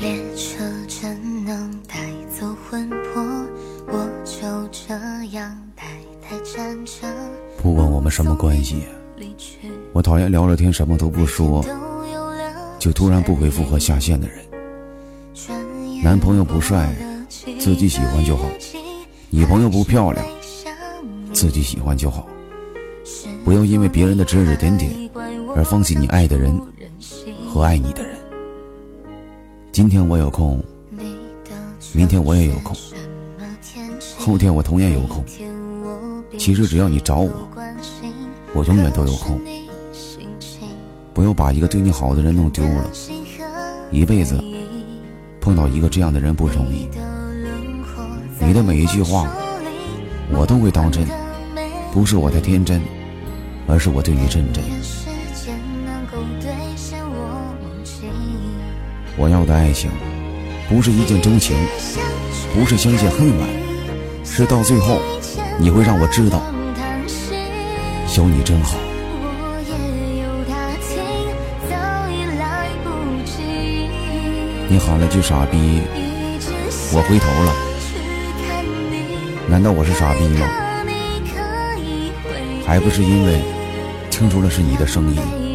列车真能带走魂魄，我就这样呆呆站着。不管我们什么关系，我讨厌聊了天什么都不说，就突然不回复和下线的人。男朋友不帅，自己喜欢就好；女朋友不漂亮，自己喜欢就好。不要因为别人的指指点点而放弃你爱的人和爱你的人。今天我有空，明天我也有空，后天我同样有空。其实只要你找我，我永远都有空。不要把一个对你好的人弄丢了，一辈子。碰到一个这样的人不容易，你的每一句话我都会当真，不是我太天真，而是我对你认真。我要的爱情，不是一见钟情，不是相见恨晚，是到最后你会让我知道，有你真好。你喊了句傻逼，我回头了。难道我是傻逼吗？还不是因为听出了是你的声音。